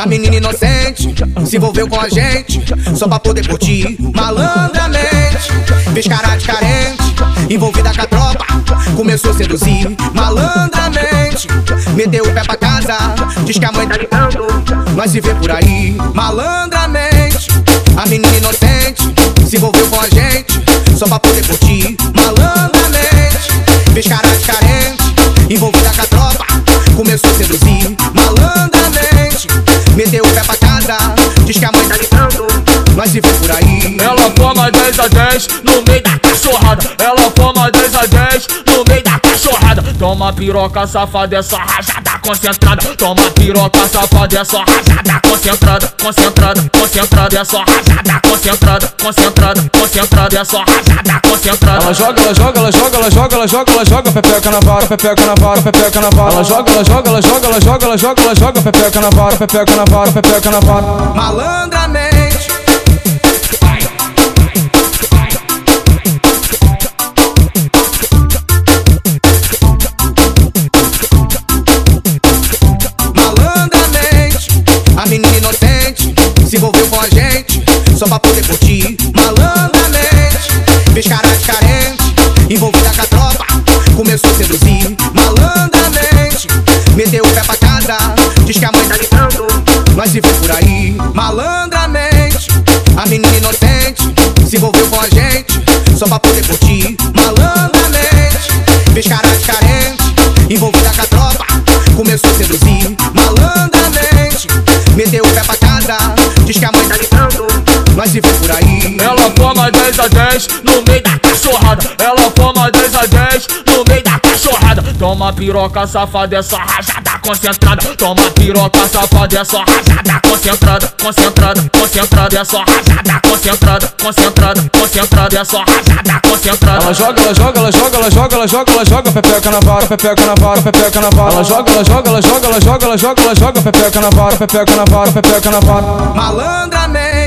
A menina inocente se envolveu com a gente só pra poder curtir malandramente. Fez cara de carente, envolvida com a tropa, começou a seduzir malandramente. Meteu o pé pra casa, diz que a mãe tá ligando, nós se vê por aí malandramente. A menina inocente se envolveu com a gente só pra poder curtir malandramente. Fez cara de carente, envolvida com a tropa, começou a seduzir malandramente. Meteu o pé pra casa, diz que a mãe tá ligando, nós se vê por aí. Ela forma 10 a 10 no meio da cachorrada. Ela forma 10 a 10 Toma piroca safada, é só rajada concentrada. Toma piroca safada, é só rajada concentrada. Concentrada, concentrada, é só rajada concentrada. Concentrada, concentrada, é só rajada concentrada. Ela joga, ela joga, ela joga, ela joga, ela joga, ela joga, pepeca na vara, pepeca na vara, pepeca na vara. Ela joga, ela joga, ela joga, ela joga, ela joga, ela joga, pepeca na vara, pepeca na vara, pepeca na vara. Malandramente. Menina inocente se envolveu com a gente só pra poder curtir. Malandramente, fez cara de carente, envolvida com a tropa, começou a seduzir. Malandramente, meteu o pé pra casa, diz que a mãe tá ligando, nós se vê por aí. Malandramente, a menina inocente se envolveu com a gente só pra poder curtir. Malandramente, fez cara de carente, envolvida com a tropa, começou a seduzir. Malandramente, se vê por aí. Ela forma 10 a 10 no meio da cachorrada. Ela forma 10 a 10 no meio da cachorrada. Toma piroca safada, é só rajada concentrada. Toma piroca safada, é só rajada concentrada. Concentrada, concentrada, é só rajada concentrada. Concentrada, concentrada, é só rajada concentrada. Ela joga, ela joga, ela joga, ela joga, ela joga, ela joga, pepeca na vara, pepeca na vara, pepeca na vara. Ela joga, ela joga, ela joga, ela joga, ela joga, ela joga, pepeca na vara, pepeca na vara, pepeca na vara. Malandramente.